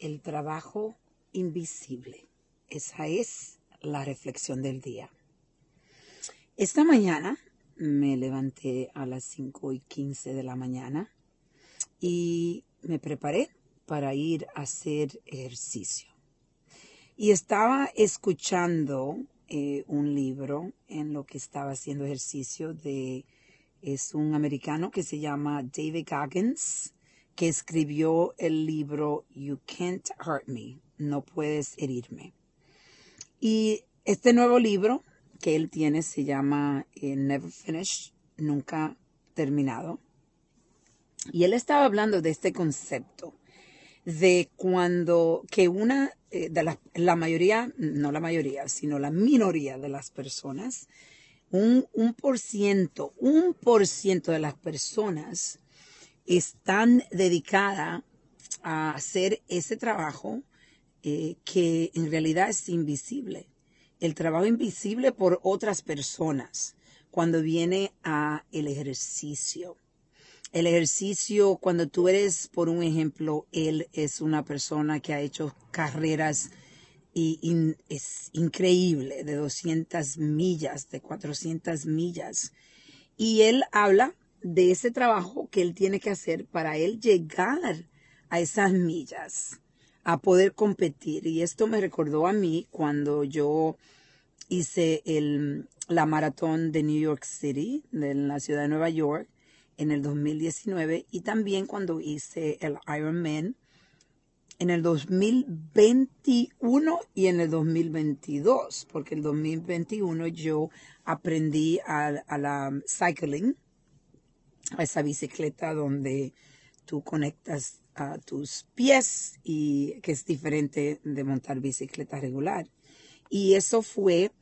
El trabajo invisible. Esa es la reflexión del día. Esta mañana me levanté a las 5 y 15 de la mañana y me preparé para ir a hacer ejercicio. Y estaba escuchando eh, un libro en lo que estaba haciendo ejercicio de, es un americano que se llama David Goggins, que escribió el libro You Can't Hurt Me, No Puedes Herirme. Y este nuevo libro que él tiene se llama eh, Never Finished, Nunca Terminado. Y él estaba hablando de este concepto de cuando que una eh, de la, la, mayoría, no la mayoría, sino la minoría de las personas, un, un por ciento, un por ciento de las personas están dedicadas a hacer ese trabajo eh, que en realidad es invisible. El trabajo invisible por otras personas cuando viene a el ejercicio el ejercicio, cuando tú eres, por un ejemplo, él es una persona que ha hecho carreras y, es increíble, de 200 millas, de 400 millas. Y él habla de ese trabajo que él tiene que hacer para él llegar a esas millas, a poder competir. Y esto me recordó a mí cuando yo hice el, la maratón de New York City, de la ciudad de Nueva York, en el 2019 y también cuando hice el Ironman en el 2021 y en el 2022, porque el 2021 yo aprendí a, la cycling, a esa bicicleta donde tú conectas a tus pies y que es diferente de montar bicicleta regular. Y eso fue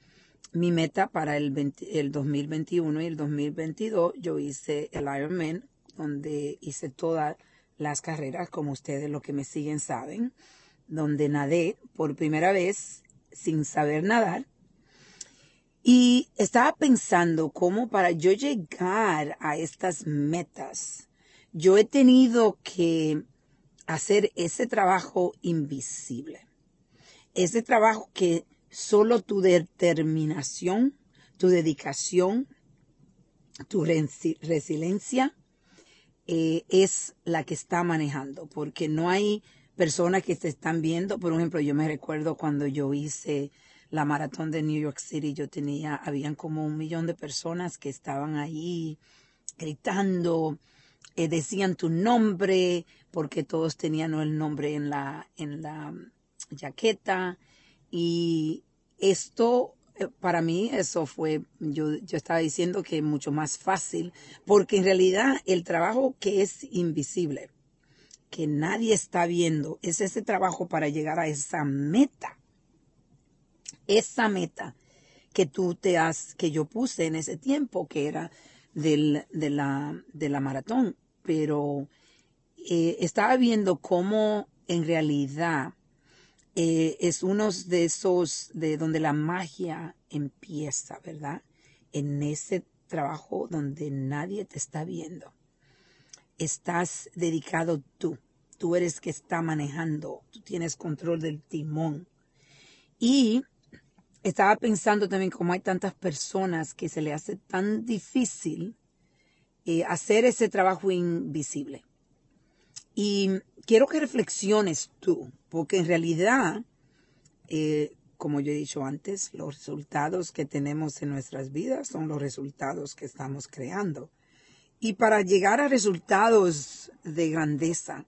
mi meta para el, 2021 y el 2022 yo hice el Ironman, donde hice todas las carreras, como ustedes los que me siguen saben, donde nadé por primera vez sin saber nadar. Y estaba pensando cómo para yo llegar a estas metas, yo he tenido que hacer ese trabajo invisible. Ese trabajo que Solo tu determinación, tu dedicación, tu resiliencia eh, es la que está manejando, porque no hay personas que te están viendo. Por ejemplo, yo me recuerdo cuando yo hice la maratón de New York City, yo tenía, habían como un millón de personas que estaban ahí gritando, eh, decían tu nombre, porque todos tenían el nombre en la, en la jaqueta y esto, eh, para mí, eso fue, yo, yo estaba diciendo que mucho más fácil, porque en realidad el trabajo que es invisible, que nadie está viendo, es ese trabajo para llegar a esa meta. Esa meta que tú te has, que yo puse en ese tiempo, que era del, de, la, de la maratón. Pero eh, estaba viendo cómo en realidad eh, es uno de esos de donde la magia empieza, ¿verdad? En ese trabajo donde nadie te está viendo. Estás dedicado tú. Tú eres que está manejando. Tú tienes control del timón. Y estaba pensando también cómo hay tantas personas que se le hace tan difícil eh, hacer ese trabajo invisible. Y quiero que reflexiones tú, porque en realidad, eh, como yo he dicho antes, los resultados que tenemos en nuestras vidas son los resultados que estamos creando. Y para llegar a resultados de grandeza,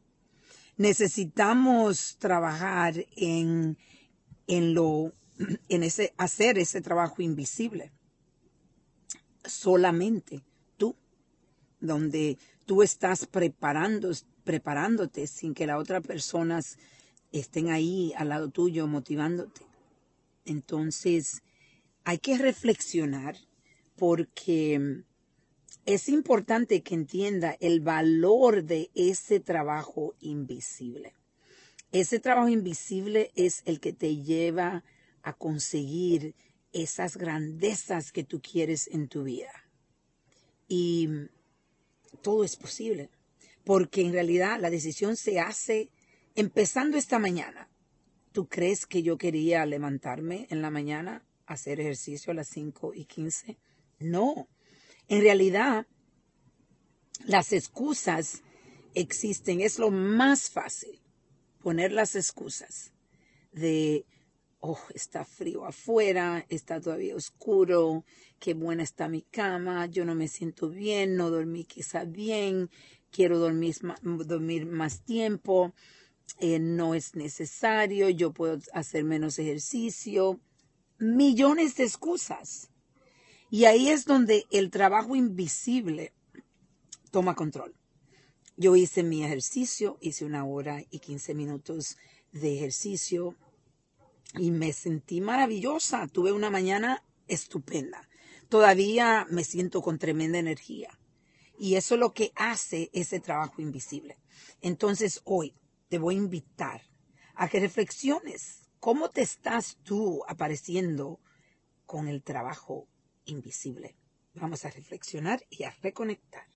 necesitamos trabajar en, en lo, en ese, hacer ese trabajo invisible. Solamente tú, donde tú estás preparando, preparándote sin que las otras personas estén ahí al lado tuyo motivándote. Entonces, hay que reflexionar porque es importante que entienda el valor de ese trabajo invisible. Ese trabajo invisible es el que te lleva a conseguir esas grandezas que tú quieres en tu vida. Y todo es posible porque en realidad la decisión se hace empezando esta mañana, ¿tú crees que yo quería levantarme en la mañana, hacer ejercicio a las 5 y 15? No. En realidad, las excusas existen. Es lo más fácil poner las excusas de, oh, está frío afuera, está todavía oscuro, qué buena está mi cama, yo no me siento bien, no dormí quizá bien, quiero dormir, dormir más tiempo, eh, no es necesario, yo puedo hacer menos ejercicio, millones de excusas. Y ahí es donde el trabajo invisible toma control. Yo hice mi ejercicio, hice una hora y 15 minutos de ejercicio y me sentí maravillosa. Tuve una mañana estupenda. Todavía me siento con tremenda energía. Y eso es lo que hace ese trabajo invisible. Entonces hoy te voy a invitar a que reflexiones cómo te estás tú apareciendo con el trabajo invisible. Vamos a reflexionar y a reconectar.